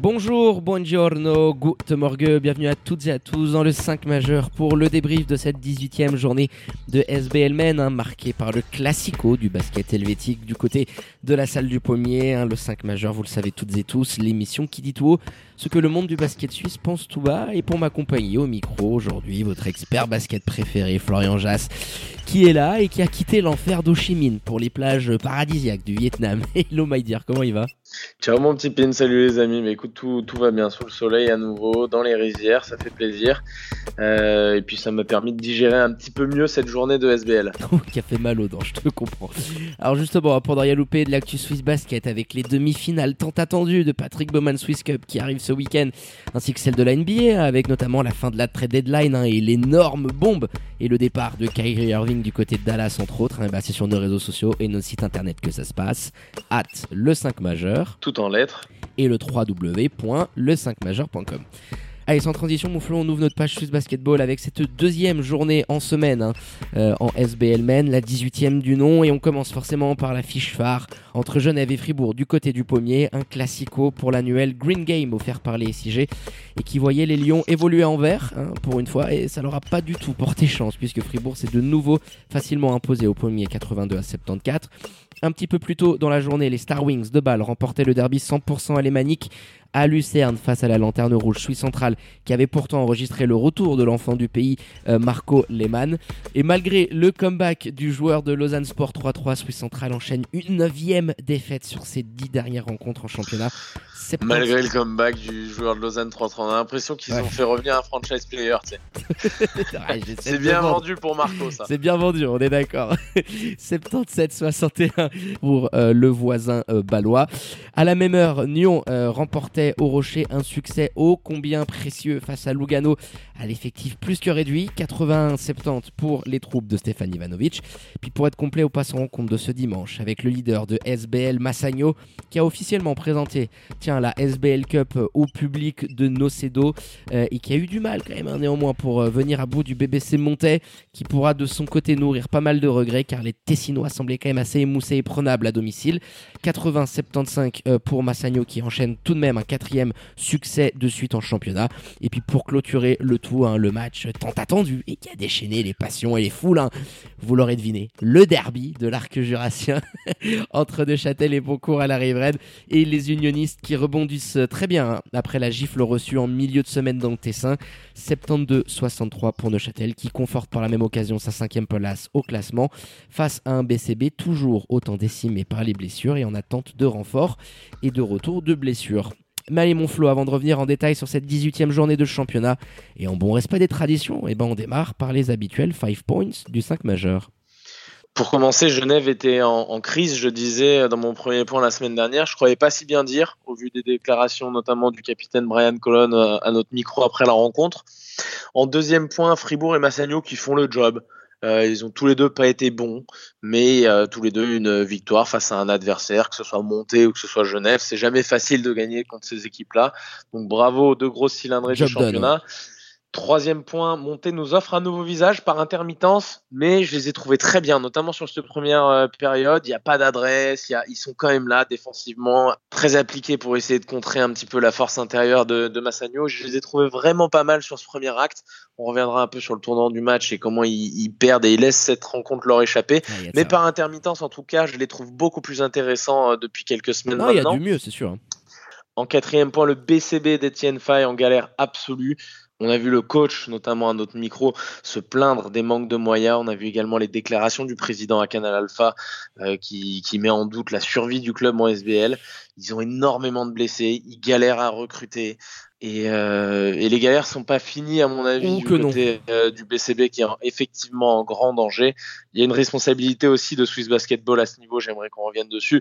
Bonjour, buongiorno, good morgue, bienvenue à toutes et à tous dans le 5 majeur pour le débrief de cette 18e journée de SBL Men, hein, marquée par le classico du basket helvétique du côté de la salle du pommier. Hein, le 5 majeur, vous le savez toutes et tous, l'émission qui dit tout haut ce que le monde du basket suisse pense tout bas. Et pour m'accompagner au micro aujourd'hui, votre expert basket préféré, Florian Jass, qui est là et qui a quitté l'enfer d'Ho pour les plages paradisiaques du Vietnam. Hello Maïdir, comment il va? Ciao mon petit pin, salut les amis. Mais écoute, tout, tout, va bien sous le soleil à nouveau, dans les rizières, ça fait plaisir. Euh, et puis ça m'a permis de digérer un petit peu mieux cette journée de SBL. qui a fait mal aux dents, je te comprends. Alors justement, pour ne rien louper de l'actu Swiss Basket avec les demi-finales tant attendues de Patrick Bowman Swiss Cup qui arrive ce week-end, ainsi que celle de la NBA avec notamment la fin de la trade deadline hein, et l'énorme bombe et le départ de Kyrie Irving du côté de Dallas entre autres. Hein, bah, c'est sur nos réseaux sociaux et nos sites internet que ça se passe. Hâte le 5 majeur. Tout en lettres. Et le www.le5majeur.com. Allez, sans transition, Mouflon, on ouvre notre page Swiss Basketball avec cette deuxième journée en semaine hein, euh, en SBL Men, la 18e du nom. Et on commence forcément par la fiche phare entre Genève et Fribourg du côté du pommier. Un classico pour l'annuel Green Game offert par les SIG et qui voyait les Lions évoluer en vert hein, pour une fois. Et ça leur a pas du tout porté chance puisque Fribourg s'est de nouveau facilement imposé au pommier 82 à 74. Un petit peu plus tôt dans la journée, les Star Wings de Bâle remportaient le derby 100% alémanique à Lucerne face à la Lanterne Rouge Suisse centrale qui avait pourtant enregistré le retour de l'enfant du pays euh, Marco Lehmann. Et malgré le comeback du joueur de Lausanne Sport 3-3, Suisse centrale enchaîne une neuvième défaite sur ses dix dernières rencontres en championnat. Malgré le comeback du joueur de Lausanne 3-3, on a l'impression qu'ils ont fait revenir un franchise player. C'est bien vendu pour Marco ça. C'est bien vendu, on est d'accord. 77-61 pour euh, le voisin euh, balois. À la même heure, Nyon remportait au Rocher un succès ô combien précieux face à Lugano à l'effectif plus que réduit, 81-70 pour les troupes de Stéphane Ivanovic. Puis pour être complet, au passant en compte de ce dimanche avec le leader de SBL Massagno qui a officiellement présenté tiens, la SBL Cup au public de Nocedo euh, et qui a eu du mal quand même hein, néanmoins pour euh, venir à bout du BBC Montais qui pourra de son côté nourrir pas mal de regrets car les Tessinois semblaient quand même assez émoussés et prenables à domicile. 80-75 euh, pour Massagno qui enchaîne tout de même un quatrième succès de suite en championnat. Et puis pour clôturer le tout, hein, le match tant attendu et qui a déchaîné les passions et les foules, hein, vous l'aurez deviné, le derby de l'arc jurassien entre Neuchâtel et Beaucourt à la Riveraine et les unionistes qui rebondissent très bien après la gifle reçue en milieu de semaine dans le Tessin. 72-63 pour Neuchâtel qui conforte par la même occasion sa cinquième place au classement face à un BCB toujours autant décimé par les blessures et en attente de renfort et de retour de blessures. Mais allez mon Flo, avant de revenir en détail sur cette 18e journée de championnat, et en bon respect des traditions, eh ben on démarre par les habituels 5 points du 5 majeur. Pour commencer, Genève était en, crise, je disais dans mon premier point la semaine dernière. Je croyais pas si bien dire, au vu des déclarations notamment du capitaine Brian Colon euh, à notre micro après la rencontre. En deuxième point, Fribourg et Massagno qui font le job. Euh, ils ont tous les deux pas été bons, mais euh, tous les deux une victoire face à un adversaire, que ce soit Monté ou que ce soit Genève. C'est jamais facile de gagner contre ces équipes-là. Donc bravo aux deux grosses cylindrées du championnat. Troisième point, Monté nous offre un nouveau visage par intermittence, mais je les ai trouvés très bien, notamment sur cette première euh, période. Il n'y a pas d'adresse, ils sont quand même là défensivement, très appliqués pour essayer de contrer un petit peu la force intérieure de, de Massagno. Je les ai trouvés vraiment pas mal sur ce premier acte. On reviendra un peu sur le tournant du match et comment ils, perdent et ils laissent cette rencontre leur échapper. mais par intermittence, en tout cas, je les trouve beaucoup plus intéressants euh, depuis quelques semaines. Il y a du mieux, c'est sûr. Hein. En quatrième point, le BCB d'Etienne Fay en galère absolue. On a vu le coach, notamment à notre micro, se plaindre des manques de moyens. On a vu également les déclarations du président à Canal Alpha euh, qui, qui, met en doute la survie du club en SBL. Ils ont énormément de blessés, ils galèrent à recruter. Et, euh, et les galères sont pas finies, à mon avis, Oh du côté euh, du BCB qui est en- effectivement en grand danger. Il y a une responsabilité aussi de Swiss Basketball à ce niveau, j'aimerais qu'on revienne dessus.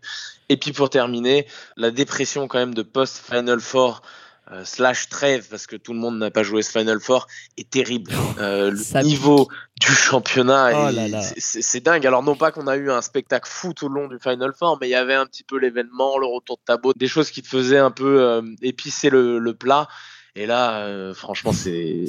Et puis pour terminer, la dépression quand même de post-Final Four euh, slash trêve, parce que tout le monde n'a pas joué ce Final Four, est terrible. Euh, le Ça niveau du championnat, Oh c'est- dingue. Alors non pas qu'on a eu un spectacle fou tout le long du Final Four, mais il y avait un petit peu l'événement, le retour de tableau, des choses qui te faisaient un peu euh, épicer le, le plat. Et là, euh, franchement, c'est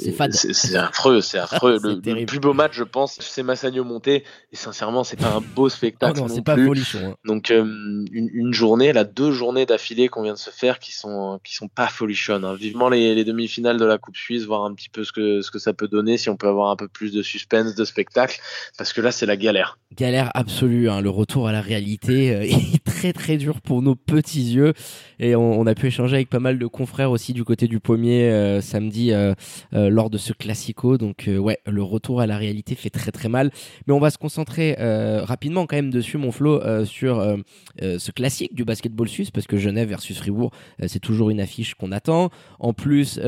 affreux, c'est affreux. Le, plus beau match, je pense, c'est Massagno monté. Et sincèrement, c'est pas un beau Oh spectacle non, non c'est pas plus. folichon. hein. Donc euh, une, une journée, là, deux journées d'affilée qu'on vient de se faire qui sont qui sont pas folichonnes. hein. Vivement les, les demi-finales de la Coupe Suisse, voir un petit peu ce que ce que ça peut donner, si on peut avoir un peu plus de suspense, de spectacle, parce que là c'est la galère. Galère absolue, hein. le retour à la réalité euh, est très très dur pour nos petits yeux et on, on a pu échanger avec pas mal de confrères aussi du côté du pommier euh, samedi euh, euh, lors de ce classico. Donc ouais le retour à la réalité fait très très mal. Mais on va se concentrer rapidement quand même dessus mon Flo sur ce classique du basketball suisse parce que Genève versus Fribourg c'est toujours une affiche qu'on attend. En plus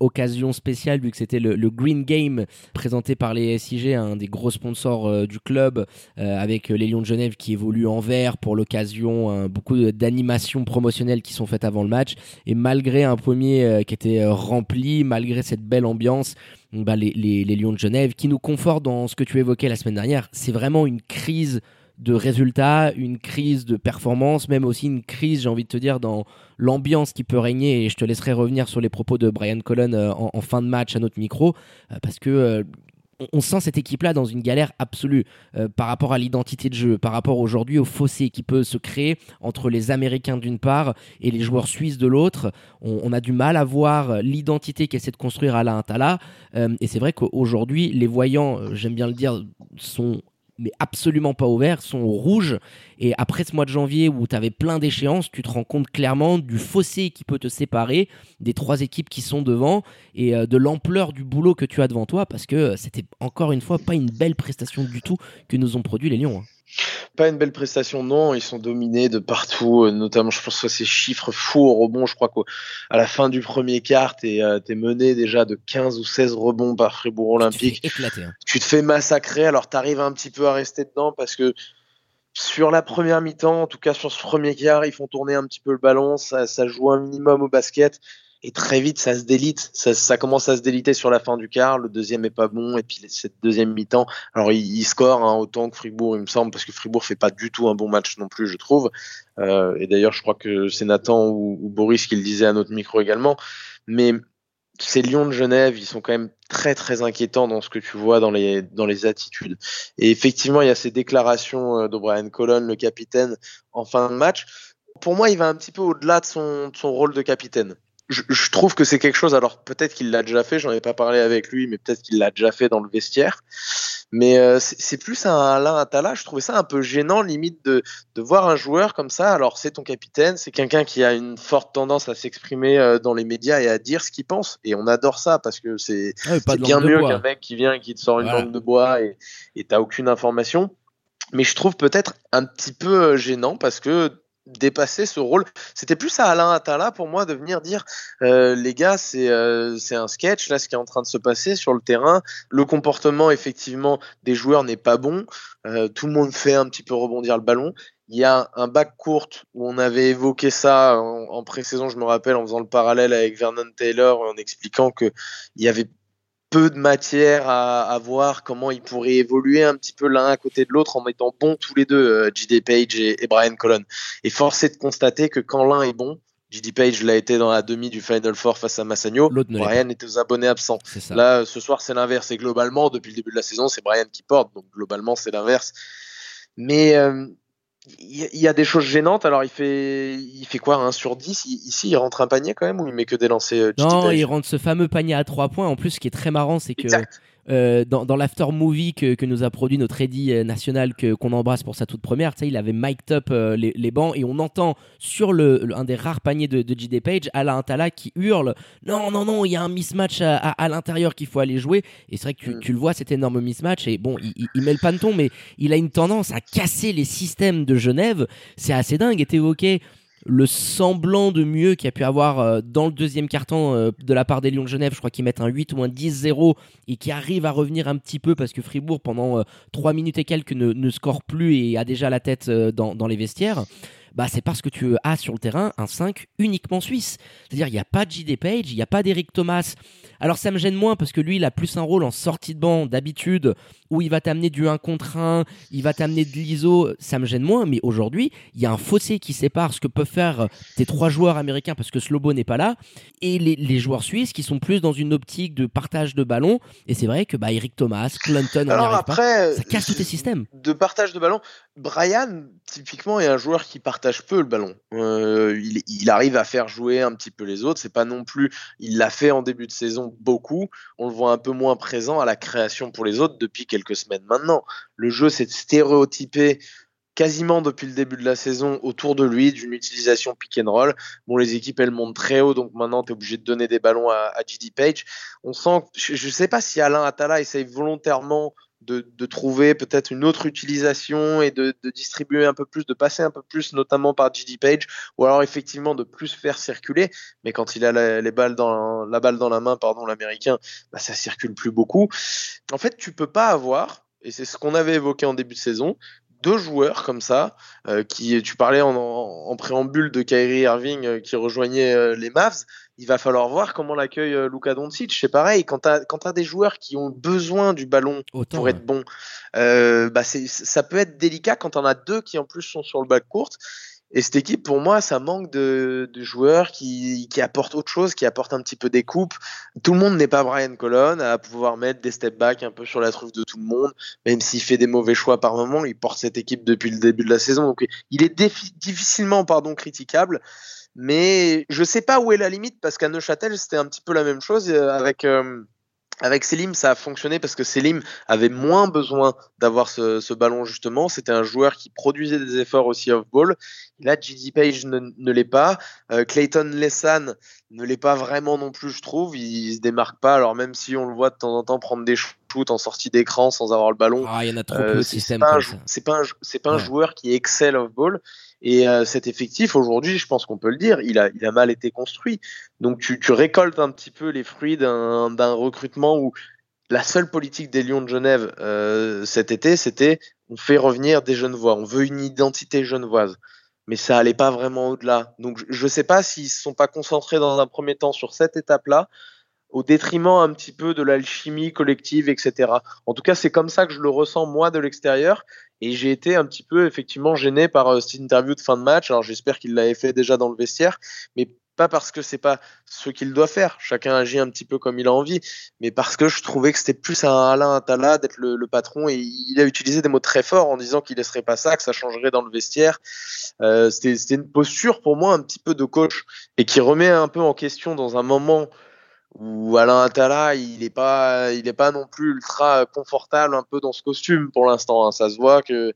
occasion spéciale vu que c'était le, Green Game présenté par les SIG un des gros sponsors du club avec les Lions de Genève qui évoluent en vert pour l'occasion, hein, beaucoup d'animations promotionnelles qui sont faites avant le match. Et malgré un pommier euh, qui était rempli, malgré cette belle ambiance, bah, les, les- Lions de Genève qui nous confortent dans ce que tu évoquais la semaine dernière, c'est vraiment une crise de résultats, une crise de performance, même aussi une crise, j'ai envie de te dire, dans l'ambiance qui peut régner. Et je te laisserai revenir sur les propos de Brian Cullen euh, en, en fin de match à notre micro, euh, parce que euh, on- sent cette équipe-là dans une galère absolue euh, par rapport à l'identité de jeu, par rapport aujourd'hui au fossé qui peut se créer entre les Américains d'une part et les joueurs suisses de l'autre. On, a du mal à voir l'identité qu'essaie de construire Alain Attala. Euh, et c'est vrai qu'aujourd'hui, les voyants, euh, j'aime bien le dire, sont mais absolument pas ouverts, sont rouges. Et après ce mois de janvier où tu avais plein d'échéances, tu te rends compte clairement du fossé qui peut te séparer des trois équipes qui sont devant et euh, de l'ampleur du boulot que tu as devant toi parce que euh, c'était encore une fois pas une belle prestation du tout que nous ont produit les Lions. hein. Pas une belle prestation, non. Ils sont dominés de partout, euh, notamment, je pense que ces chiffres fous au rebond. Je crois qu'à la fin du premier quart, t'es euh, t'es mené déjà de 15 ou 16 rebonds par Fribourg Tu te fais Olympique. éclater. hein. tu te fais massacrer, alors tu arrives un petit peu à rester dedans parce que sur la première mi-temps, en tout cas sur ce premier quart, ils font tourner un petit peu le ballon, ça, ça joue un minimum au basket. Et très vite, ça se délite. Ça, ça commence à se déliter sur la fin du quart. Le deuxième est pas bon. Et puis cette deuxième mi-temps, alors il, il score hein, autant que Fribourg, il me semble, parce que Fribourg fait pas du tout un bon match non plus, je trouve. Euh, et d'ailleurs, je crois que c'est Nathan ou, Boris qui le disait à notre micro également. Mais ces Lions de Genève, ils sont quand même très très inquiétants dans ce que tu vois dans les dans les attitudes. Et effectivement, il y a ces déclarations euh, de Brian Colon, le capitaine, en fin de match. Pour moi, il va un petit peu au-delà de son, de son rôle de capitaine. Je, je trouve que c'est quelque chose. Alors peut-être qu'il l'a déjà fait. J'en ai pas parlé avec lui, mais peut-être qu'il l'a déjà fait dans le vestiaire. Mais euh, c'est plus un Alain Attala. Je trouvais ça un peu gênant, limite de de voir un joueur comme ça. Alors c'est ton capitaine, c'est quelqu'un qui a une forte tendance à s'exprimer euh, dans les médias et à dire ce qu'il pense. Et on adore ça parce que c'est Ah ouais, de bien mieux qu'un mec qui vient et qui te sort une Voilà. langue de bois et et t'as aucune information. Mais je trouve peut-être un petit peu euh, gênant parce que dépasser ce rôle, c'était plus à Alain Attala pour moi de venir dire euh, les gars c'est euh, c'est un sketch là ce qui est en train de se passer sur le terrain, le comportement effectivement des joueurs n'est pas bon, Euh, tout le monde fait un petit peu rebondir le ballon. Il y a un bac courte où on avait évoqué ça en, en pré-saison, je me rappelle, en faisant le parallèle avec Vernon Taylor, en expliquant que il y avait peu de matière à, à voir comment ils pourraient évoluer un petit peu l'un à côté de l'autre en étant bons tous les deux, euh, JD Page et, et Brian Colon. Et force est de constater que quand l'un est bon, JD Page l'a été dans la demi du Final Four face à Massagno, Brian était aux abonnés absents. Là, ce soir, c'est l'inverse. Et globalement, depuis le début de la saison, c'est Brian qui porte. Donc, globalement, c'est l'inverse. Mais euh, il y, a- des choses gênantes. Alors, il fait, il fait quoi, 1 sur 10 Il- Ici, il rentre un panier quand même ou il met que des lancers euh, non, Page il rentre ce fameux panier à trois points. En plus, ce qui est très marrant, c'est que Exact. Euh, dans, dans l'after movie que, que, nous a produit notre Eddie euh, national que qu'on embrasse pour sa toute première, il avait mic'd up euh, les, les, bancs et on entend sur le, un des rares paniers de, de JD Page Alain Tala qui hurle non non non il y a un mismatch à, à, l'intérieur qu'il faut aller jouer et c'est vrai que tu, mm. tu, le vois cet énorme mismatch et bon il, il, met le panton mais il a une tendance à casser les systèmes de Genève. C'est assez dingue. Et évoqué le semblant de mieux qu'il y a pu avoir euh, dans le deuxième carton euh, de la part des Lions de Genève. Je crois qu'ils mettent un 8 ou un 10-0 et qui arrivent à revenir un petit peu parce que Fribourg, pendant 3 euh, minutes et quelques, ne, score plus et a déjà la tête dans les vestiaires bah, c'est parce que tu as sur le terrain un 5 uniquement suisse. C'est-à-dire, il n'y a pas de JD Page, il n'y a pas d'Eric Thomas. Alors, ça me gêne moins parce que lui, il a plus un rôle en sortie de banc d'habitude où il va t'amener du 1 contre 1, il va t'amener de l'ISO. Ça me gêne moins, mais aujourd'hui, il y a un fossé qui sépare ce que peuvent faire tes trois joueurs américains parce que Slobo n'est pas là et les, joueurs suisses qui sont plus dans une optique de partage de ballon. Et c'est vrai que bah, Eric Thomas, Clinton, Alors après, ça casse tous tes systèmes. De partage de ballon, Brian, typiquement, est un joueur qui partage peu le ballon. Euh, il, arrive à faire jouer un petit peu les autres. C'est pas non plus. Il l'a fait en début de saison beaucoup. On le voit un peu moins présent à la création pour les autres depuis quelques semaines maintenant. Le jeu s'est stéréotypé quasiment depuis le début de la saison autour de lui, d'une utilisation pick and roll. Bon, les équipes, elles montent très haut, donc maintenant, tu es obligé de donner des ballons à, à GD Page. On sent, je ne sais pas si Alain Atala essaye volontairement de, trouver peut-être une autre utilisation et de, distribuer un peu plus, de passer un peu plus, notamment par GD Page, ou alors effectivement de plus faire circuler. Mais quand il a la, les balles dans la balle dans la main, pardon, l'américain, bah, ça circule plus beaucoup. En fait, tu peux pas avoir, et c'est ce qu'on avait évoqué en début de saison, deux joueurs comme ça, euh, qui tu parlais en, préambule de Kyrie Irving euh, qui rejoignait euh, les Mavs, il va falloir voir comment l'accueille Luka Doncic. C'est pareil, quand tu as, des joueurs qui ont besoin du ballon pour être bons, bah ça peut être délicat quand on a deux qui en plus sont sur le bac courte. Et cette équipe, pour moi, ça manque de, joueurs qui, apportent autre chose, qui apportent un petit peu des coupes. Tout le monde n'est pas Brian Colon à pouvoir mettre des step back un peu sur la truffe de tout le monde, même s'il fait des mauvais choix par moment. Il porte cette équipe depuis le début de la saison, donc il est difficilement pardon critiquable. Mais je sais pas où est la limite parce qu'à Neuchâtel, c'était un petit peu la même chose euh, avec. Euh, avec Selim, ça a fonctionné parce que Selim avait moins besoin d'avoir ce, ballon justement. C'était un joueur qui produisait des efforts aussi off-ball. Là, G.D. Page ne, l'est pas. Euh, Clayton Lessan ne l'est pas vraiment non plus, je trouve. Il, il, se démarque pas. Alors même si on le voit de temps en temps prendre des shoots en sortie d'écran sans avoir le ballon, ah, il y en a trop système. C'est pas, c'est pas, un joueur qui excelle off-ball. Et euh, cet effectif, aujourd'hui, je pense qu'on peut le dire, il a, mal été construit. Donc tu, tu récoltes un petit peu les fruits d'un recrutement où la seule politique des Lions de Genève euh, cet été, c'était on fait revenir des Genevois, on veut une identité genevoise. Mais ça allait pas vraiment au-delà. Donc je ne sais pas s'ils se sont pas concentrés dans un premier temps sur cette étape-là, au détriment un petit peu de l'alchimie collective, etc. En tout cas, c'est comme ça que je le ressens moi de l'extérieur. Et j'ai été un petit peu effectivement gêné par euh, cette interview de fin de match. Alors j'espère qu'il l'avait fait déjà dans le vestiaire, mais pas parce que c'est pas ce qu'il doit faire. Chacun agit un petit peu comme il a envie, mais parce que je trouvais que c'était plus un Alain Atala d'être le, patron et il a utilisé des mots très forts en disant qu'il laisserait pas ça, que ça changerait dans le vestiaire. Euh, c'était une posture pour moi un petit peu de coach et qui remet un peu en question dans un moment où Alain Atala, il n'est pas, il est pas non plus ultra confortable un peu dans ce costume pour l'instant. Hein. Ça se voit que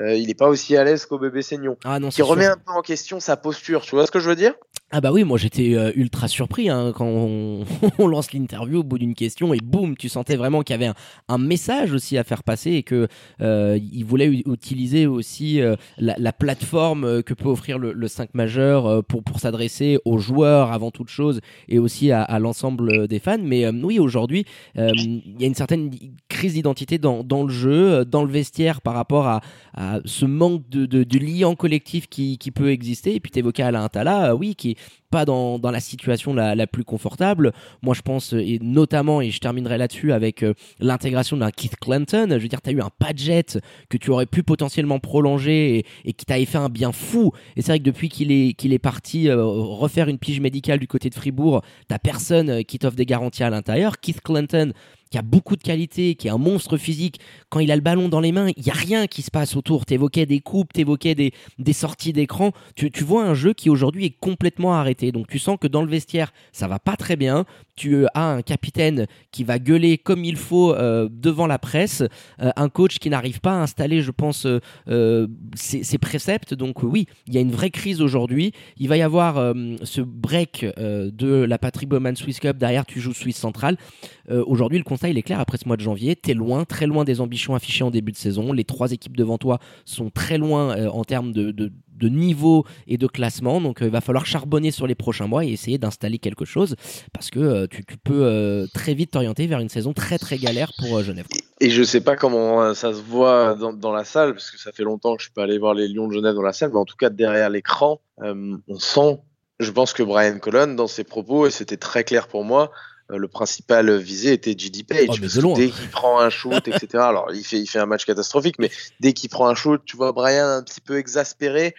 euh, il n'est pas aussi à l'aise qu'au bébé Seignon. Ah qui remet un peu en question sa posture. Tu vois ce que je veux dire? Ah bah oui, moi j'étais euh, ultra surpris hein, quand on, lance l'interview au bout d'une question et boum, tu sentais vraiment qu'il y avait un, message aussi à faire passer et que euh, il voulait utiliser aussi euh, la, plateforme que peut offrir le, 5 majeur pour, pour s'adresser aux joueurs avant toute chose et aussi à, l'ensemble des fans. Mais oui, aujourd'hui, il y a une certaine crise d'identité dans, dans, le jeu, dans le vestiaire par rapport à, à ce manque de, de, collectif qui, qui peut exister. Et puis tu évoquais Alain Tala, oui, qui pas dans, dans la situation la, la, plus confortable. Moi, je pense, et notamment, et je terminerai là-dessus avec euh, l'intégration d'un Keith Clinton. Je veux dire, tu as eu un Padget que tu aurais pu potentiellement prolonger et, qui t'avait fait un bien fou. Et c'est vrai que depuis qu'il est, est parti euh, refaire une pige médicale du côté de Fribourg, t'as personne euh, qui t'offre des garanties à l'intérieur. Keith Clinton, qui a beaucoup de qualité, qui est un monstre physique, quand il a le ballon dans les mains, il n'y a rien qui se passe autour. Tu évoquais des coupes, tu évoquais des, des sorties d'écran. Tu, tu, vois un jeu qui aujourd'hui est complètement arrêté. Donc tu sens que dans le vestiaire, ça va pas très bien. Tu as un capitaine qui va gueuler comme il faut devant la presse, un coach qui n'arrive pas à installer, je pense, ses, préceptes. Donc oui, il y a une vraie crise aujourd'hui. Il va y avoir ce break de la Patrick Bowman Swiss Cup. Derrière, tu joues Swiss Central. aujourd'hui, le constat, il est clair après ce mois de janvier. Tu es loin, très loin des ambitions affichées en début de saison. Les trois équipes devant toi sont très loin en termes de niveau et de classement. Donc euh, il va falloir charbonner sur les prochains mois et essayer d'installer quelque chose parce que euh, tu, peux euh, très vite t'orienter vers une saison très très galère pour Genève. Et je sais pas comment ça se voit dans, la salle parce que ça fait longtemps que je peux aller voir les Lions de Genève dans la salle, mais en tout cas derrière l'écran, on sent, je pense que Brian Colon dans ses propos, et c'était très clair pour moi, le principal visé était JD Page. Oh, dès qu'il prend un shoot, etc. Alors, il fait, il fait un match catastrophique, mais dès qu'il prend un shoot, tu vois Brian un petit peu exaspéré.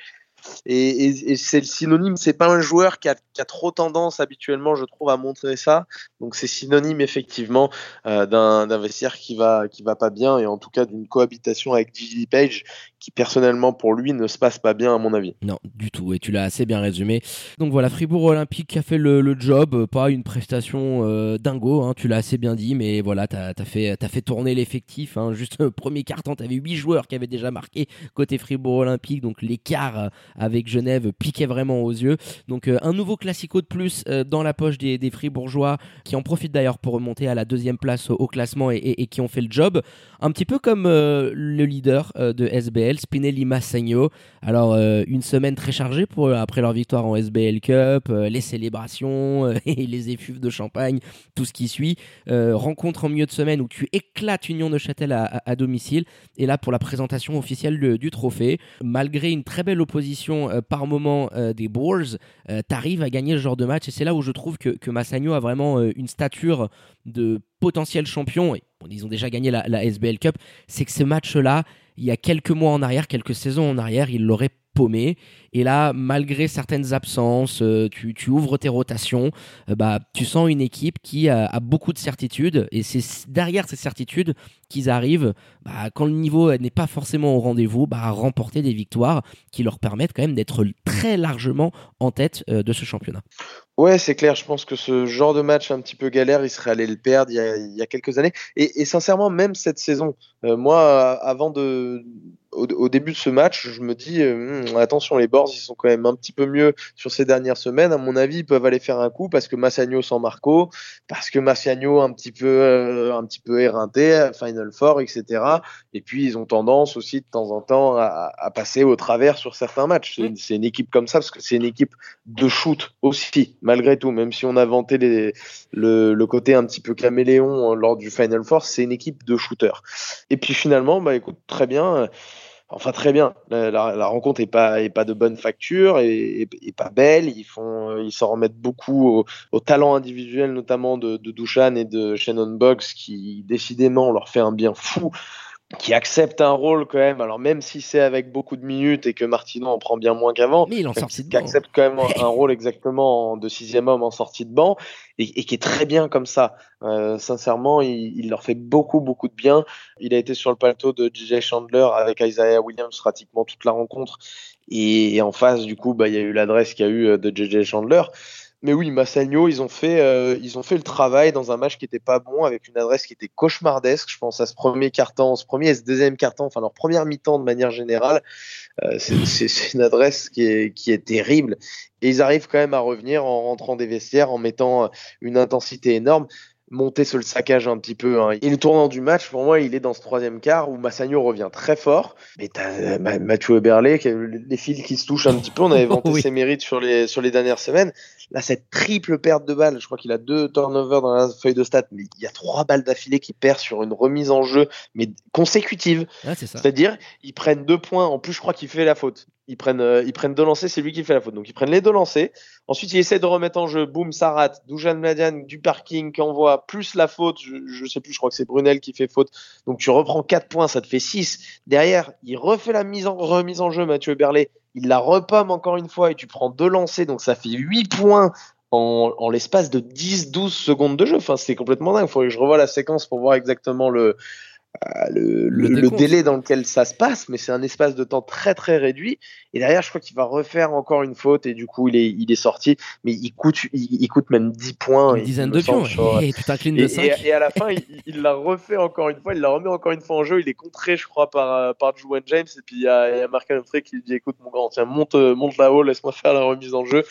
Et, c'est le synonyme, c'est pas un joueur qui a, trop tendance habituellement, je trouve, à montrer ça. Donc c'est synonyme effectivement euh, d'un vestiaire qui va, qui va pas bien et en tout cas d'une cohabitation avec Gigi Page qui personnellement pour lui ne se passe pas bien à mon avis. Non, du tout, et tu l'as assez bien résumé. Donc voilà, Fribourg Olympique a fait le, job, pas une prestation euh, dingo, hein, tu l'as assez bien dit, mais voilà, tu as, fait, fait tourner l'effectif. Hein, juste euh, premier carton, tu avais 8 joueurs qui avaient déjà marqué côté Fribourg Olympique, donc l'écart euh, avec Genève piquait vraiment aux yeux. Donc un nouveau classico de plus dans la poche des, Fribourgeois, qui en profitent d'ailleurs pour remonter à la deuxième place au, classement et, qui ont fait le job. Un petit peu comme le leader de SBL Spinelli Massagno. Alors, euh, une semaine très chargée pour après leur victoire en SBL Cup, euh, les célébrations euh, et les effluves de champagne, tout ce qui suit. rencontre en milieu de semaine où tu éclates Union de Châtel à, domicile. Et là, pour la présentation officielle du trophée, malgré une très belle opposition par moment des Boars, t'arrives à gagner ce genre de match. Et c'est là où je trouve que, que Massagno a vraiment une stature de potentiel champion. Et, ils ont déjà gagné la, la SBL Cup. C'est que ce match-là, il y a quelques mois en arrière, quelques saisons en arrière, il l'aurait paumé. Et là, malgré certaines absences, euh, tu, ouvres tes rotations, euh, bah, tu sens une équipe qui a, beaucoup de certitudes. Et c'est derrière ces certitudes qu'ils arrivent, bah, quand le niveau n'est pas forcément au rendez-vous, bah, à remporter des victoires qui leur permettent quand même d'être très largement en tête euh, de ce championnat. Ouais, c'est clair. Je pense que ce genre de match un petit peu galère, il serait allé le perdre il y a, quelques années. Et, sincèrement, même cette saison, moi, avant de, au, début de ce match, je me dis hmm, attention, les Ils sont quand même un petit peu mieux sur ces dernières semaines. À mon avis, ils peuvent aller faire un coup parce que Massagno sans Marco, parce que Massagno un petit peu, euh, un petit peu éreinté, Final Four, etc. Et puis ils ont tendance aussi de temps en temps à, passer au travers sur certains matchs. C'est une équipe comme ça parce que c'est une équipe de shoot aussi, malgré tout. Même si on a vanté les, le, le, côté un petit peu caméléon lors du Final Four, c'est une équipe de shooters. Et puis finalement, bah écoute, très bien. Enfin, très bien. La, rencontre est pas, est pas de bonne facture et, pas belle. Ils font, ils s'en remettent beaucoup au, talent individuel, notamment de, de Dushan et de Shannon Boggs, qui décidément leur fait un bien fou qui accepte un rôle quand même, alors même si c'est avec beaucoup de minutes et que Martino en prend bien moins qu'avant, mais il en sortie de banc. Qui accepte quand même un, rôle exactement de sixième homme en sortie de banc et, qui est très bien comme ça. Euh, sincèrement, il, leur fait beaucoup beaucoup de bien. Il a été sur le plateau de DJ Chandler avec Isaiah Williams pratiquement toute la rencontre et, en face du coup, bah, il y a eu l'adresse qu'il y a eu euh, de JJ Chandler. Mais oui, Massagno, ils ont fait, euh, ils ont fait le travail dans un match qui n'était pas bon, avec une adresse qui était cauchemardesque. Je pense à ce premier carton, ce premier et ce deuxième carton, enfin leur première mi-temps de manière générale. Euh, c'est une adresse qui est, qui est terrible. Et ils arrivent quand même à revenir en rentrant des vestiaires, en mettant une intensité énorme monter sur le saccage un petit peu. Hein. Et le tournant du match, pour moi, il est dans ce troisième quart où Massagno revient très fort. Mais t'as euh, Mathieu Eberle, les fils qui se touchent un petit peu. On avait vanté ses mérites sur les, sur les dernières semaines. Là, cette triple perte de balles, je crois qu'il a deux turnovers dans la feuille de stats, mais il y a trois balles d'affilée qui perd sur une remise en jeu, mais consécutive. C'est-à-dire, ils prennent deux points. En plus, je crois qu'il fait la faute ils prennent, euh, ils prennent deux lancers, c'est lui qui fait la faute. Donc ils prennent les deux lancers. Ensuite, ils essaient de remettre en jeu, boum, ça rate. Dujan Mladian du parking qui envoie plus la faute. Je, je sais plus, je crois que c'est Brunel qui fait faute. Donc tu reprends 4 points, ça te fait 6. Derrière, il refait la mise en, remise en jeu, Mathieu Berlet. Il la repomme encore une fois et tu prends deux lancers, donc ça fait 8 points en, l'espace de 10-12 secondes de jeu. C'est complètement dingue. Il faut que je revoie la séquence pour voir exactement le, le, le, délai dans lequel ça se passe, mais c'est un espace de temps très très réduit. Et derrière, je crois qu'il va refaire encore une faute et du coup, il est, il est sorti. Mais il coûte, il, coûte même 10 points. Une dizaine de pions. Et, de Et, à la fin, il l'a refait encore une fois. Il la remis encore une fois en jeu. Il est contré, je crois, par, par Juwan James. Et puis il y a, il y a Marc qui lui dit Écoute, mon grand, tiens, monte, monte là-haut, laisse-moi faire la remise en jeu.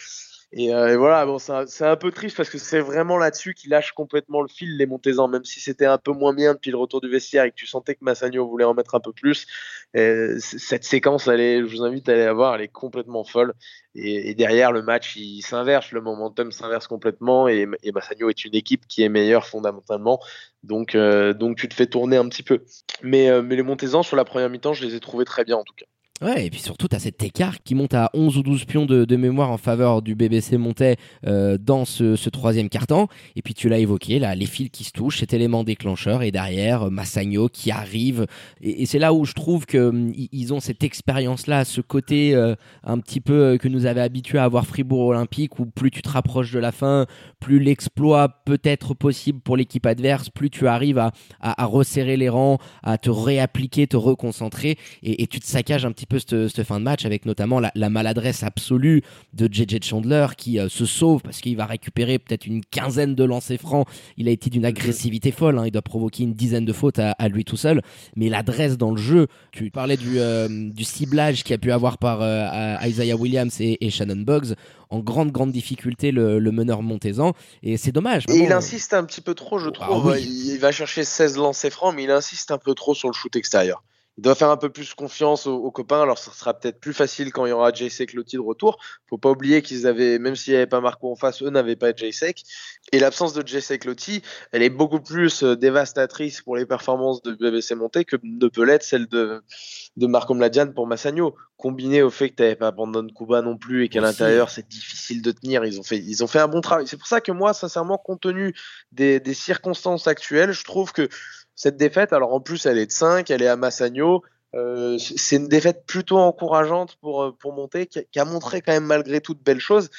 Euh, et, voilà, bon, c'est un, peu triste parce que c'est vraiment là-dessus qu'il lâche complètement le fil, les Montezans, même si c'était un peu moins bien depuis le retour du vestiaire et que tu sentais que Massagno voulait en mettre un peu plus. cette séquence, je vous invite à aller la voir, elle est complètement folle. Et, derrière, le match, il s'inverse, le momentum s'inverse complètement et, et Massagno est une équipe qui est meilleure fondamentalement. Donc, euh, donc tu te fais tourner un petit peu. Mais, euh, mais les Montezans, sur la première mi-temps, je les ai trouvés très bien en tout cas. Ouais, et puis surtout, tu as cet écart qui monte à 11 ou 12 pions de, mémoire en faveur du BBC Montais euh, dans ce, troisième quart-temps. Et puis tu l'as évoqué, là, les fils qui se touchent, cet élément déclencheur. Et derrière, euh, Massagno qui arrive. Et, c'est là où je trouve qu'ils hum, ont cette expérience-là, ce côté euh, un petit peu que nous avait habitué à avoir Fribourg Olympique, où plus tu te rapproches de la fin, plus l'exploit peut être possible pour l'équipe adverse, plus tu arrives à, à, resserrer les rangs, à te réappliquer, te reconcentrer. Et, et tu te saccages un petit peu cette, fin de match avec notamment la, maladresse absolue de JJ Chandler qui euh, se sauve parce qu'il va récupérer peut-être une quinzaine de lancers francs. Il a été d'une agressivité folle. Hein. Il doit provoquer une dizaine de fautes à, lui tout seul. Mais l'adresse dans le jeu, tu parlais du, euh, du ciblage qu'il a pu avoir par euh, Isaiah Williams et, Shannon Boggs en grande grande difficulté le, meneur Montezan et c'est dommage. Et il insiste un petit peu trop, je ah trouve. il, il, va chercher 16 lancers francs, mais il insiste un peu trop sur le shoot extérieur il doit faire un peu plus confiance aux, copains. Alors, ça sera peut-être plus facile quand il y aura JC Clotti de retour. Faut pas oublier qu'ils avaient, même s'il n'y avait pas Marco en face, eux n'avaient pas JC. Et l'absence de JC Clotti, elle est beaucoup plus euh, dévastatrice pour les performances de BBC Monté que ne peut l'être celle de, de Marco Mladian pour Massagno. Combiné au fait que tu n'avais pas Brandon Kuba non plus et qu'à l'intérieur, c'est difficile de tenir. Ils ont fait, ils ont fait un bon travail. C'est pour ça que moi, sincèrement, compte tenu des, des circonstances actuelles, je trouve que cette défaite, alors en plus elle est de 5, elle est à Massagno, euh, c'est une défaite plutôt encourageante pour, euh, pour monter, qui a, montré quand même malgré tout de belles choses,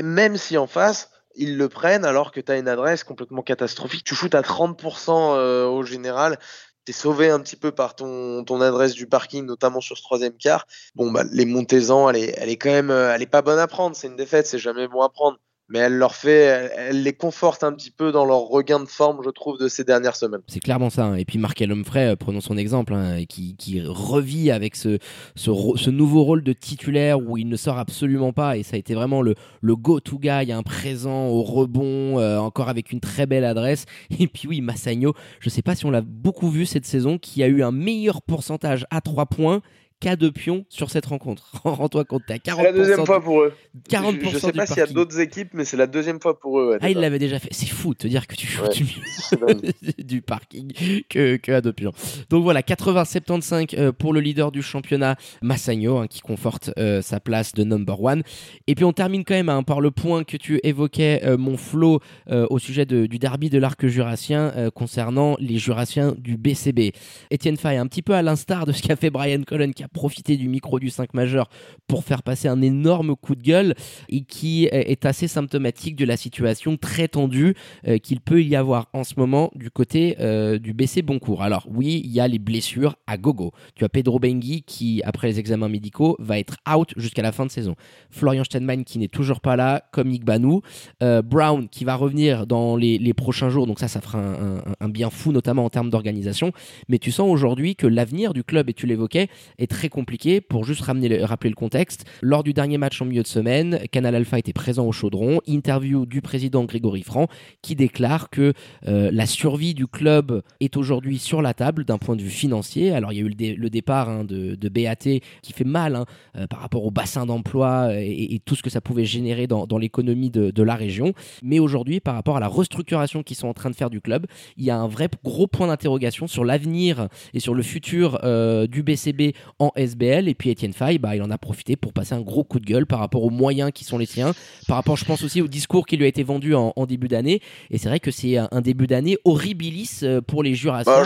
même si en face, ils le prennent alors que tu as une adresse complètement catastrophique. Tu shootes à 30% euh, au général, tu es sauvé un petit peu par ton, ton adresse du parking, notamment sur ce troisième quart. Bon, bah, les Montezans, elle est, elle est quand même elle est pas bonne à prendre, c'est une défaite, c'est jamais bon à prendre mais elle leur fait, elle, les conforte un petit peu dans leur regain de forme, je trouve, de ces dernières semaines. C'est clairement ça. Hein. Et puis Markel Humphrey, euh, prenons son exemple, hein, qui, qui, revit avec ce, ce, ce, nouveau rôle de titulaire où il ne sort absolument pas. Et ça a été vraiment le, le go-to guy, un présent au rebond, euh, encore avec une très belle adresse. Et puis oui, Massagno, je ne sais pas si on l'a beaucoup vu cette saison, qui a eu un meilleur pourcentage à 3 points cas de pion sur cette rencontre. Rends-toi compte, t'es à 40%. C'est la deuxième fois pour eux. 40% je, je sais pas s'il y a d'autres équipes, mais c'est la deuxième fois pour eux. ah, il l'avait déjà fait. C'est fou de te dire que tu joues du parking que, que à deux pions. Donc voilà, 80-75 euh, pour le leader du championnat, Massagno, hein, qui conforte euh, sa place de number one. Et puis on termine quand même hein, par le point que tu évoquais, euh, mon flow, au sujet du derby de l'arc jurassien concernant les jurassiens du BCB. Etienne Fay, un petit peu à l'instar de ce qu'a fait Brian Cullen, qui a profiter du micro du 5 majeur pour faire passer un énorme coup de gueule et qui est assez symptomatique de la situation très tendue euh, qu'il peut y avoir en ce moment du côté euh, du BC Boncourt. Alors oui, il y a les blessures à gogo. Tu as Pedro Bengui qui, après les examens médicaux, va être out jusqu'à la fin de saison. Florian Steinman qui n'est toujours pas là, comme Nick Banou. Euh, Brown qui va revenir dans les, prochains jours, donc ça, ça fera un, un bien fou, notamment en termes d'organisation. Mais tu sens aujourd'hui que l'avenir du club, et tu l'évoquais, est très très compliqué pour juste ramener rappeler le contexte. Lors du dernier match en milieu de semaine, Canal Alpha était présent au chaudron. Interview du président Grégory Franc qui déclare que euh, la survie du club est aujourd'hui sur la table d'un point de vue financier. Alors il y a eu le, départ hein, de, BAT qui fait mal hein, euh, par rapport au bassin d'emploi et, tout ce que ça pouvait générer dans, l'économie de, la région. Mais aujourd'hui, par rapport à la restructuration qu'ils sont en train de faire du club, il y a un vrai gros point d'interrogation sur l'avenir et sur le futur euh, du BCB en SBL. Et puis Etienne Fay, bah, il en a profité pour passer un gros coup de gueule par rapport aux moyens qui sont les siens, par rapport, je pense aussi au discours qui lui a été vendu en, début d'année. Et c'est vrai que c'est un, début d'année horribilis euh, pour les jurassiens. Bah,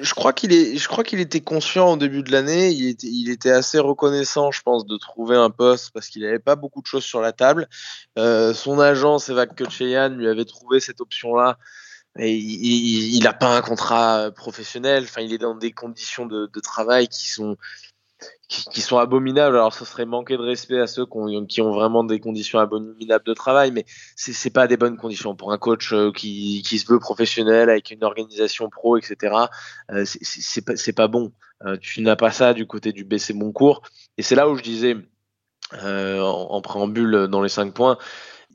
je, crois qu'il est, je crois qu'il était conscient au début de l'année. Il était, il était assez reconnaissant, je pense, de trouver un poste parce qu'il n'avait pas beaucoup de choses sur la table. Euh, son agent, Sevak Kocheyan, lui avait trouvé cette option-là il n'a pas un contrat professionnel. Enfin, il est dans des conditions de, de travail qui sont qui, sont abominables. Alors, ce serait manquer de respect à ceux qui ont, qui ont vraiment des conditions abominables de travail, mais c'est, pas des bonnes conditions pour un coach euh, qui, qui se veut professionnel avec une organisation pro, etc. Euh, c'est, pas, pas bon. Euh, tu n'as pas ça du côté du BC Boncourt. Et c'est là où je disais en, en préambule dans les cinq points.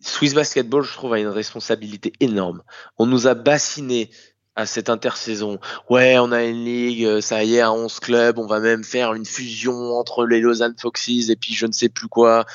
Swiss Basketball, je trouve, a une responsabilité énorme. On nous a bassiné à cette intersaison. Ouais, on a une ligue, euh, ça y est, à 11 clubs, on va même faire une fusion entre les Lausanne Foxes et puis je ne sais plus quoi.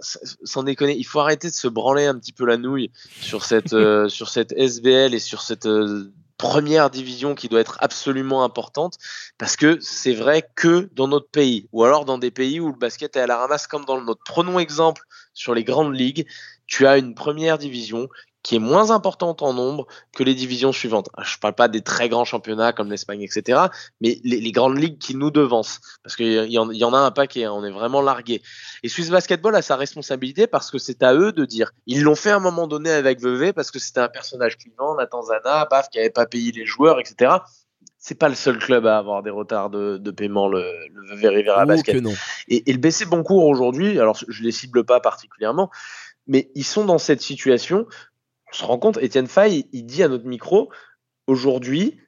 Sans déconner, il faut arrêter de se branler un petit peu la nouille sur cette, euh, sur cette SBL et sur cette euh, première division qui doit être absolument importante parce que c'est vrai que dans notre pays ou alors dans des pays où le basket est à la ramasse comme dans le nôtre. Prenons exemple sur les grandes ligues. Tu as une première division qui est moins importante en nombre que les divisions suivantes. Je ne parle pas des très grands championnats comme l'Espagne, etc., mais les, grandes ligues qui nous devancent, parce qu'il y, y, en a un paquet, hein, on est vraiment largué. Et Swiss Basketball a sa responsabilité parce que c'est à eux de dire. Ils l'ont fait à un moment donné avec Vevey parce que c'était un personnage clivant, Nathan Zana, paf, qui n'avait pas payé les joueurs, etc c'est pas le seul club à avoir des retards de, paiement, le, le Vevey Rivera Basket. Et, et, le BC Boncourt aujourd'hui, alors je les cible pas particulièrement, mais ils sont dans cette situation on se rend compte, Étienne Fay, il dit à notre micro, aujourd'hui,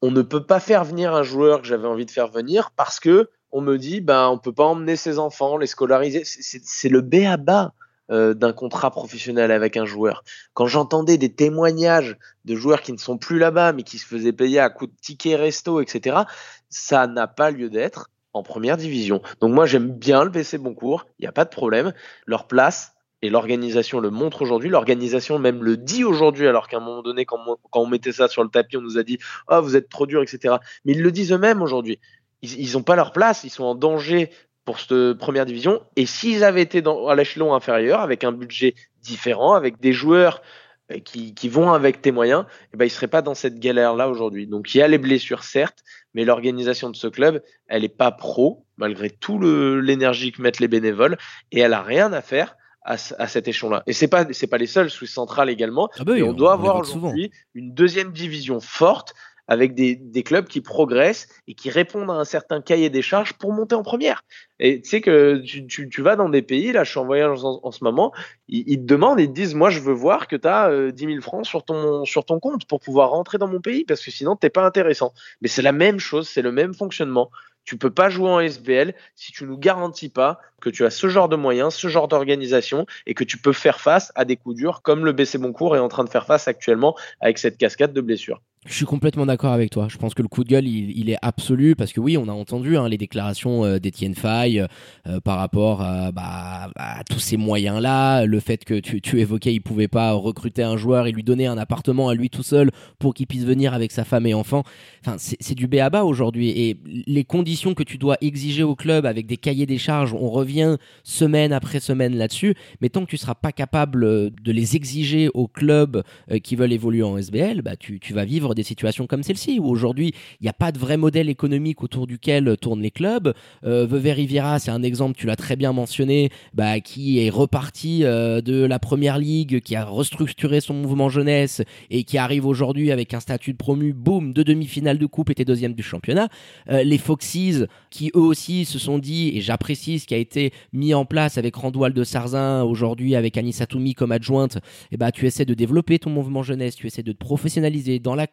on ne peut pas faire venir un joueur que j'avais envie de faire venir parce que on me dit, ben, on peut pas emmener ses enfants, les scolariser. C'est le B à bas euh, d'un contrat professionnel avec un joueur. Quand j'entendais des témoignages de joueurs qui ne sont plus là-bas, mais qui se faisaient payer à coup de tickets resto, etc., ça n'a pas lieu d'être en première division. Donc moi, j'aime bien le BC Boncourt, il n'y a pas de problème. Leur place, et l'organisation le montre aujourd'hui, l'organisation même le dit aujourd'hui, alors qu'à un moment donné, quand on, mettait ça sur le tapis, on nous a dit oh, vous êtes trop dur, etc. Mais ils le disent eux-mêmes aujourd'hui. Ils n'ont pas leur place, ils sont en danger pour cette première division. Et s'ils avaient été dans, à l'échelon inférieur, avec un budget différent, avec des joueurs euh, qui, vont avec tes moyens, eh ben, ils ne seraient pas dans cette galère-là aujourd'hui. Donc il y a les blessures, certes, mais l'organisation de ce club, elle n'est pas pro, malgré tout l'énergie que mettent les bénévoles, et elle a rien à faire à, cet échelon-là. Et c'est pas c'est pas les seuls, Swiss Central également. Ah bah on, doit avoir aujourd'hui une deuxième division forte avec des, des, clubs qui progressent et qui répondent à un certain cahier des charges pour monter en première. Et tu sais que tu, tu, tu, vas dans des pays, là je suis en voyage en, ce moment, ils, te demandent, ils te disent, moi je veux voir que tu as 10 000 francs sur ton, sur ton compte pour pouvoir rentrer dans mon pays, parce que sinon t'es pas intéressant. Mais c'est la même chose, c'est le même fonctionnement. Tu peux pas jouer en SBL si tu nous garantis pas que tu as ce genre de moyens, ce genre d'organisation et que tu peux faire face à des coups durs comme le BC Boncourt est en train de faire face actuellement avec cette cascade de blessures. Je suis complètement d'accord avec toi. Je pense que le coup de gueule, il, est absolu parce que oui, on a entendu hein, les déclarations euh, d'Etienne Fay euh, par rapport bah, à tous ces moyens-là, le fait que tu, tu évoquais, il pouvait pas recruter un joueur et lui donner un appartement à lui tout seul pour qu'il puisse venir avec sa femme et enfants. Enfin, c'est du béaba aujourd'hui et les conditions que tu dois exiger au club avec des cahiers des charges, on revient semaine après semaine là-dessus. Mais tant que tu seras pas capable de les exiger aux clubs euh, qui veulent évoluer en SBL, bah tu vas vivre des situations comme celle-ci, où aujourd'hui, il n'y a pas de vrai modèle économique autour duquel tournent les clubs. Euh, Vevey Riviera, c'est un exemple, tu l'as très bien mentionné, bah, qui est reparti euh, de la première ligue, qui a restructuré son mouvement jeunesse et qui arrive aujourd'hui avec un statut de promu, boum, de demi-finale de coupe, était deuxième du championnat. Euh, les Foxes, qui eux aussi se sont dit, et j'apprécie ce qui a été mis en place avec Randoual de Sarzin, aujourd'hui avec Anissa Toumi comme adjointe, et eh bah, tu essaies de développer ton mouvement jeunesse, tu essaies de te professionnaliser dans la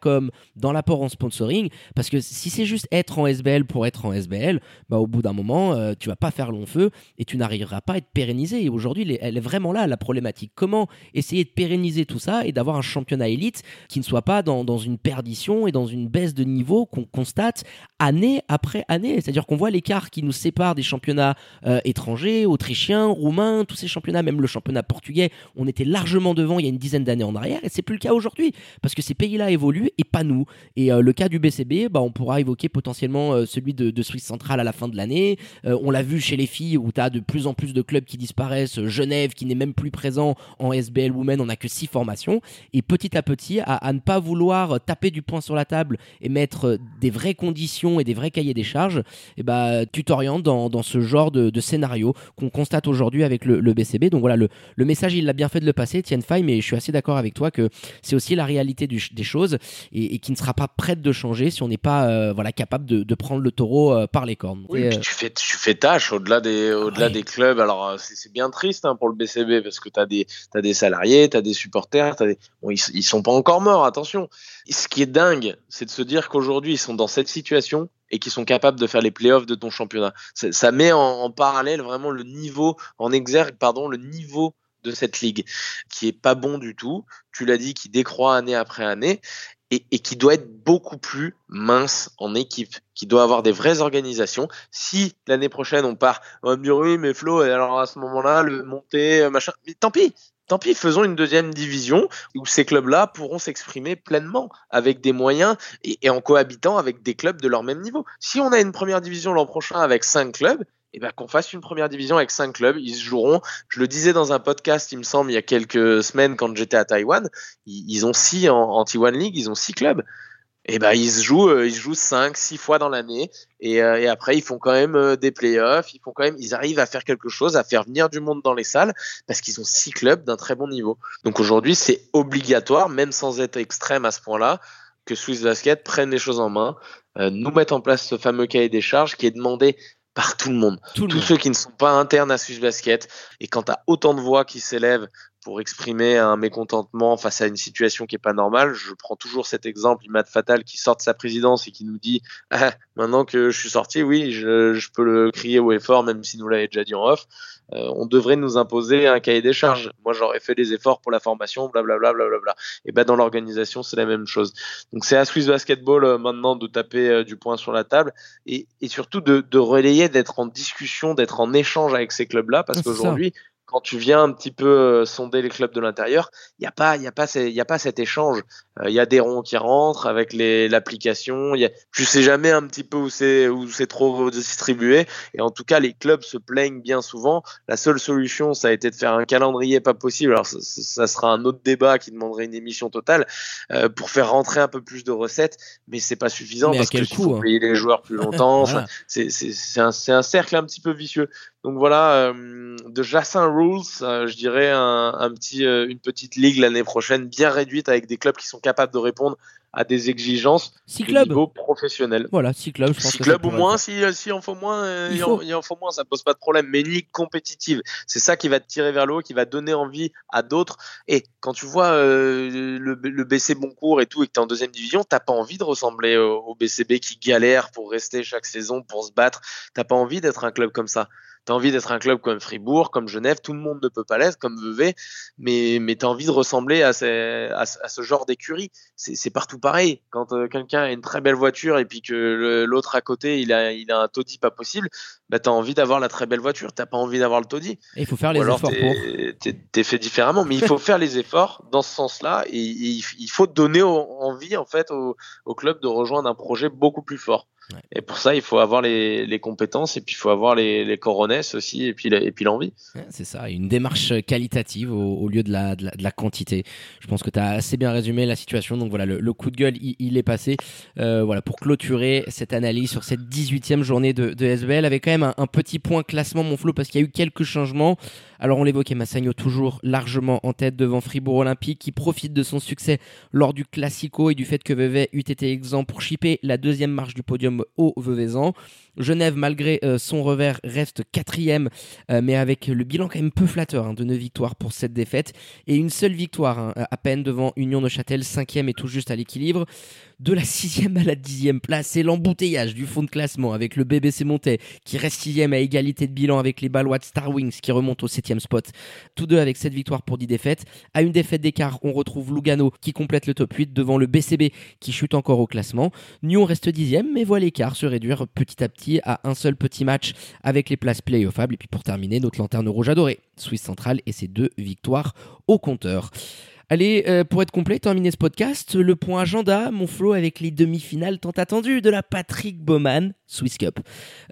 dans l'apport en sponsoring, parce que si c'est juste être en SBL pour être en SBL, bah au bout d'un moment, euh, tu vas pas faire long feu et tu n'arriveras pas à être pérennisé. Et aujourd'hui, elle est vraiment là la problématique. Comment essayer de pérenniser tout ça et d'avoir un championnat élite qui ne soit pas dans, dans une perdition et dans une baisse de niveau qu'on constate année après année? C'est-à-dire qu'on voit l'écart qui nous sépare des championnats euh, étrangers, autrichiens, roumains, tous ces championnats, même le championnat portugais, on était largement devant il y a une dizaine d'années en arrière et c'est plus le cas aujourd'hui parce que ces pays-là évoluent et pas nous. Et le cas du BCB, bah, on pourra évoquer potentiellement celui de, de, Suisse Centrale à la fin de l'année. on l'a vu chez les filles où tu as de plus en plus de clubs qui disparaissent. Genève qui n'est même plus présent en SBL Women, on n'a que six formations. Et petit à petit, à, ne pas vouloir taper du poing sur la table et mettre des vraies conditions et des vrais cahiers des charges, et eh bah, tu t'orientes dans, ce genre de, scénario qu'on constate aujourd'hui avec le, BCB. Donc voilà, le, message, il l'a bien fait de le passer, Tien Fai, mais je suis assez d'accord avec toi que c'est aussi la réalité des choses et, qui ne sera pas prête de changer si on n'est pas euh, voilà, capable de, prendre le taureau euh, par les cornes. Oui, euh, tu, fais, tu fais tâche au-delà des, au-delà des clubs. Alors, c'est bien triste hein, pour le BCB parce que tu as des, as des salariés, tu as des supporters, as des... Bon, ils, ils sont pas encore morts, attention. Ce qui est dingue, c'est de se dire qu'aujourd'hui, ils sont dans cette situation et qui sont capables de faire les playoffs de ton championnat. Ça met en, parallèle vraiment le niveau, en exergue, pardon, le niveau de cette ligue, qui est pas bon du tout. Tu l'as dit, qui décroît année après année. Et, qui doit être beaucoup plus mince en équipe, qui doit avoir des vraies organisations. Si l'année prochaine on part, on va me dire oui, mais Flo, alors à ce moment-là, le monter, machin, mais tant pis, Tant pis, faisons une deuxième division où ces clubs-là pourront s'exprimer pleinement avec des moyens et, en cohabitant avec des clubs de leur même niveau. Si on a une première division l'an prochain avec cinq clubs, eh ben, qu'on fasse une première division avec cinq clubs. Ils se joueront. Je le disais dans un podcast, il me semble, il y a quelques semaines quand j'étais à Taïwan. Ils, ont six en, en T1 League, ils ont six clubs et ben ils se jouent euh, ils jouent 5 6 fois dans l'année et, euh, après ils font quand même euh, des playoffs ils font quand même ils arrivent à faire quelque chose à faire venir du monde dans les salles parce qu'ils ont six clubs d'un très bon niveau donc aujourd'hui c'est obligatoire même sans être extrême à ce point-là que Swiss Basket prenne les choses en main nous mettre en place ce fameux cahier des charges qui est demandé par tout le monde, tous ceux qui ne sont pas internes à Swiss Basket. Et quand tu as autant de voix qui s'élèvent pour exprimer un mécontentement face à une situation qui est pas normale. Je prends toujours cet exemple, Imad Fatal qui sort de sa présidence et qui nous dit ah, maintenant que je suis sorti, oui, je, je, peux le crier haut et fort, même si nous l'avait déjà dit en off. Euh, on devrait nous imposer un cahier des charges. Moi, j'aurais fait des efforts pour la formation, blablabla, blablabla. Et ben dans l'organisation, c'est la même chose. Donc c'est à Swiss Basketball euh, maintenant de taper euh, du poing sur la table et, et surtout de, de relayer, d'être en discussion, d'être en échange avec ces clubs-là, parce qu'aujourd'hui quand tu viens un petit peu euh, sonder les clubs de l'intérieur, il n'y a pas, il y a pas, il y a pas cet échange. Euh, il y a des ronds qui rentrent avec l'application. Tu sais jamais un petit peu où c'est où c'est trop distribué. Et en tout cas, les clubs se plaignent bien souvent. La seule solution, ça a été de faire un calendrier pas possible. Alors ça, sera un autre débat qui demanderait une émission totale euh, pour faire rentrer un peu plus de recettes, mais c'est pas suffisant parce qu'il faut hein? payer les joueurs plus longtemps. C'est un, un cercle un petit peu vicieux. Donc voilà, euh, de Jacin Rules, euh, je dirais un, un petit, euh, une petite ligue l'année prochaine, bien réduite avec des clubs qui sont capables de répondre à des exigences six clubs. niveau professionnel. Voilà, six clubs. Je six clubs ou moins, si, si en faut moins, il, en, il en faut moins, ça pose pas de problème. Mais une ligue compétitive, c'est ça qui va te tirer vers le haut, qui va donner envie à d'autres. Et quand tu vois le, le, BC Boncourt et tout, et que tu es en deuxième division, t'as pas envie de ressembler au, au, BCB qui galère pour rester chaque saison, pour se battre. T'as pas envie d'être un club comme ça tu as envie d'être un club comme Fribourg, comme Genève, tout le monde ne peut pas l'être, comme Vevey, mais, mais tu as envie de ressembler à, ces, à, ce genre d'écurie. C'est partout pareil. Quand euh, quelqu'un a une très belle voiture et puis que l'autre à côté, il a, il a un taudis pas possible, bah, tu as envie d'avoir la très belle voiture, tu pas envie d'avoir le taudis. Il faut faire les efforts pour. Tu es, fait différemment, mais il faut faire les efforts dans ce sens-là et, il faut donner envie en fait au, au club de rejoindre un projet beaucoup plus fort. Et pour ça, il faut avoir les, les, compétences et puis il faut avoir les, les coronesses aussi et puis, et puis l'envie. c'est ça, une démarche qualitative au, lieu de la, de la, quantité. Je pense que tu as assez bien résumé la situation. Donc voilà, le, coup de gueule, il, est passé. Euh, voilà, pour clôturer cette analyse sur cette 18e journée de, de SBL, avec quand même un, un, petit point classement, mon flot, parce qu'il y a eu quelques changements. Alors on l'évoquait, Massagno toujours largement en tête devant Fribourg Olympique, qui profite de son succès lors du Classico et du fait que Vevey eût été exempt pour chipper la deuxième marche du podium au Veuvezan. Genève, malgré euh, son revers, reste quatrième, euh, mais avec le bilan quand même peu flatteur hein, de 9 victoires pour cette défaite et une seule victoire hein, à peine devant Union de Châtel, cinquième et tout juste à l'équilibre de la sixième à la dixième place. C'est l'embouteillage du fond de classement avec le BBC Montais qui reste sixième à égalité de bilan avec les Balois Star Wings qui remontent au septième spot. Tous deux avec cette victoire pour 10 défaites. À une défaite d'écart, on retrouve Lugano qui complète le top 8 devant le BCB qui chute encore au classement. Nyon reste dixième mais voit l'écart se réduire petit à petit à un seul petit match avec les places playoffables. Et puis pour terminer, notre lanterne rouge adorée, Suisse Centrale et ses deux victoires au compteur. Allez, euh, pour être complet, terminer ce podcast, le point agenda, mon flow avec les demi-finales tant attendues de la Patrick Bowman Swiss Cup.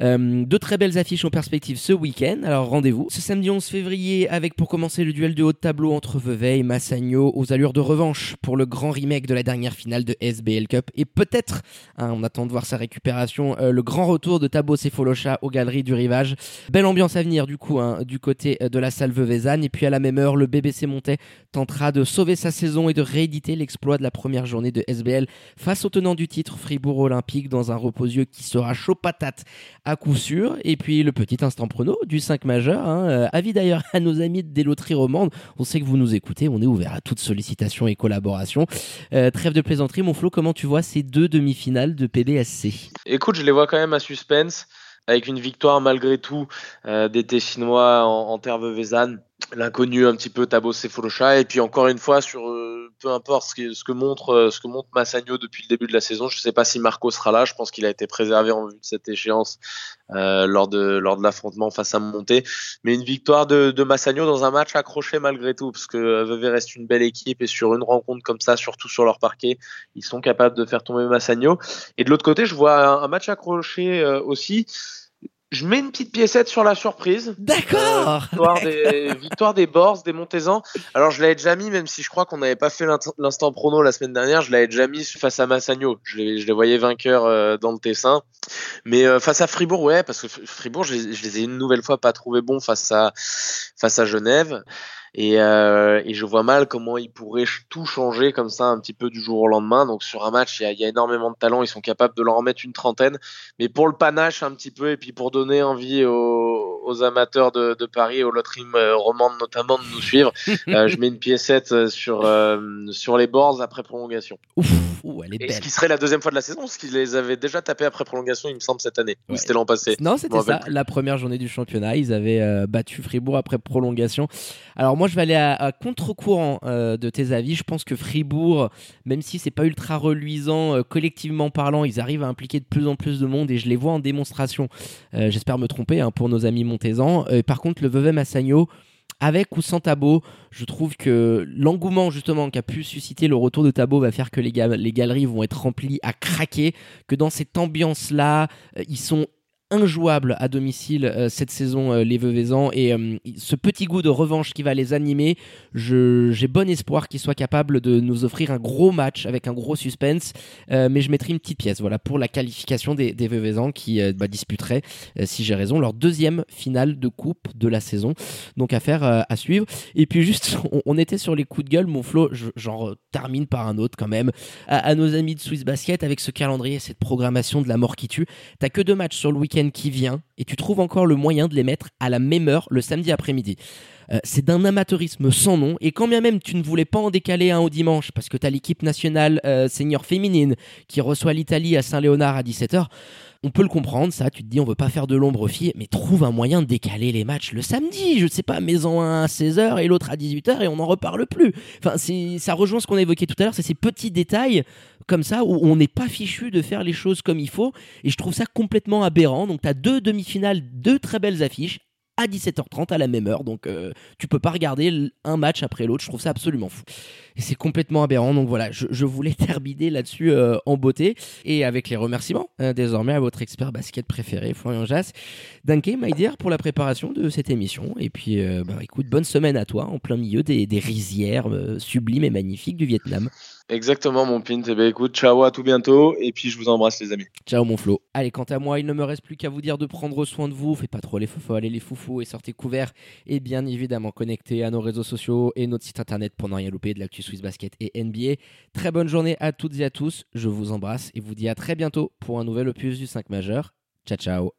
Euh, deux très belles affiches en perspective ce week-end, alors rendez-vous. Ce samedi 11 février, avec pour commencer le duel de haut de tableau entre Vevey et Massagno aux allures de revanche pour le grand remake de la dernière finale de SBL Cup. Et peut-être, hein, on attend de voir sa récupération, euh, le grand retour de Tabo Sefolocha aux galeries du rivage. Belle ambiance à venir du coup, hein, du côté de la salle Veuvezane. Et puis à la même heure, le BBC Montais tentera de sauver sa saison et de rééditer l'exploit de la première journée de SBL face au tenant du titre Fribourg Olympique dans un reposieux qui sera chaud patate à coup sûr. Et puis le petit instant prono du 5 majeur. Hein. Euh, avis d'ailleurs à nos amis des loteries romandes. On sait que vous nous écoutez, on est ouvert à toute sollicitation et collaboration. Euh, trêve de plaisanterie, mon Flo, comment tu vois ces deux demi-finales de PBSC Écoute, je les vois quand même à suspense avec une victoire malgré tout euh, des Tessinois en, en terre Vezane l'inconnu un petit peu Tabo Sefolosha et puis encore une fois sur euh, peu importe ce que, ce que montre euh, ce que montre Massagno depuis le début de la saison je sais pas si Marco sera là. Je pense qu'il a été préservé en vue de cette échéance euh, lors de lors de l'affrontement face à Monté. Mais une victoire de, de Massagno dans un match accroché malgré tout parce que Vevey reste une belle équipe et sur une rencontre comme ça surtout sur leur parquet ils sont capables de faire tomber Massagno et de l'autre côté je vois un, match accroché aussi je mets une petite piécette sur la surprise. D'accord. Euh, victoire, des, victoire des Bors, des Montezans. Alors je l'avais déjà mis, même si je crois qu'on n'avait pas fait l'instant prono la semaine dernière, je l'avais déjà mis face à Massagno. Je les, je les voyais vainqueurs euh, dans le Tessin. Mais euh, face à Fribourg, ouais, parce que Fribourg, je les, je les ai une nouvelle fois pas trouvé bons face à, face à Genève. Et, euh, et, je vois mal comment ils pourraient tout changer comme ça un petit peu du jour au lendemain. Donc sur un match, il y a, il y a énormément de talent, ils sont capables de leur en mettre une trentaine. Mais pour le panache un petit peu et puis pour donner envie aux, aux amateurs de, de, Paris, aux loteries romandes notamment de nous suivre, euh, je mets une piécette sur, euh, sur les boards après prolongation. Ouf, ouh, elle est belle. Et ce qui serait la deuxième fois de la saison, parce qu'ils les avaient déjà tapés après prolongation, il me semble, cette année. Ouais. Ou c'était l'an passé. Non, c'était ça. La première journée du championnat, ils avaient euh, battu Fribourg après prolongation. Alors moi, je vais aller à, contre-courant euh, de tes avis. Je pense que Fribourg, même si c'est pas ultra reluisant euh, collectivement parlant, ils arrivent à impliquer de plus en plus de monde et je les vois en démonstration. Euh, J'espère me tromper hein, pour nos amis montésans. par contre, le Vevey Massagno, avec ou sans Tabo, je trouve que l'engouement justement qu'a pu susciter le retour de Tabo va faire que les, ga les galeries vont être remplies à craquer, que dans cette ambiance-là, ils sont injouable à domicile euh, cette saison euh, les Veuvezans et euh, ce petit goût de revanche qui va les animer j'ai bon espoir qu'ils soient capables de nous offrir un gros match avec un gros suspense. Mais je mettrai une petite pièce voilà pour la qualification des, des Veuvezans qui bah, disputeraient si j'ai raison leur deuxième finale de coupe de la saison. Donc à faire à suivre. Et puis juste on, on, était sur les coups de gueule mon Flo j'en termine par un autre quand même. À, à, nos amis de Swiss Basket avec ce calendrier cette programmation de la mort qui tue t'as que deux matchs sur le week-end qui vient et tu trouves encore le moyen de les mettre à la même heure le samedi après-midi. Euh, c'est d'un amateurisme sans nom et quand bien même tu ne voulais pas en décaler un au dimanche parce que tu as l'équipe nationale euh, senior féminine qui reçoit l'Italie à Saint-Léonard à 17h, on peut le comprendre, ça, tu te dis on veut pas faire de l'ombre aux filles, mais trouve un moyen de décaler les matchs le samedi, je sais pas, mets-en un à 16h et l'autre à 18h et on n'en reparle plus. Enfin, ça rejoint ce qu'on a évoqué tout à l'heure, c'est ces petits détails comme ça où on n'est pas fichu de faire les choses comme il faut et je trouve ça complètement aberrant. Donc tu as deux demi-finales, deux très belles affiches à 17h30 à la même heure. Donc euh, tu peux pas regarder un match après l'autre. Je trouve ça absolument fou. Et c'est complètement aberrant. Donc voilà, je, voulais terminer là-dessus euh, en beauté et avec les remerciements euh, désormais à votre expert basket préféré, Florian Jass. Danke, my dear, pour la préparation de cette émission. Et puis, euh, bah, écoute, bonne semaine à toi en plein milieu des, des rizières sublimes et magnifiques du Vietnam. Exactement, mon pint. Eh bien, écoute, ciao, à tout bientôt. Et puis, je vous embrasse, les amis. Ciao, mon Flo. Allez, quant à moi, il ne me reste plus qu'à vous dire de prendre soin de vous. Faites pas trop les foufous, allez les foufous et sortez couverts. Et bien évidemment, connectez à nos réseaux sociaux et notre site internet pour ne rien louper de l'actu Swiss Basket et NBA. Très bonne journée à toutes et à tous. Je vous embrasse et vous dis à très bientôt pour un nouvel opus du 5 majeur. Ciao, ciao.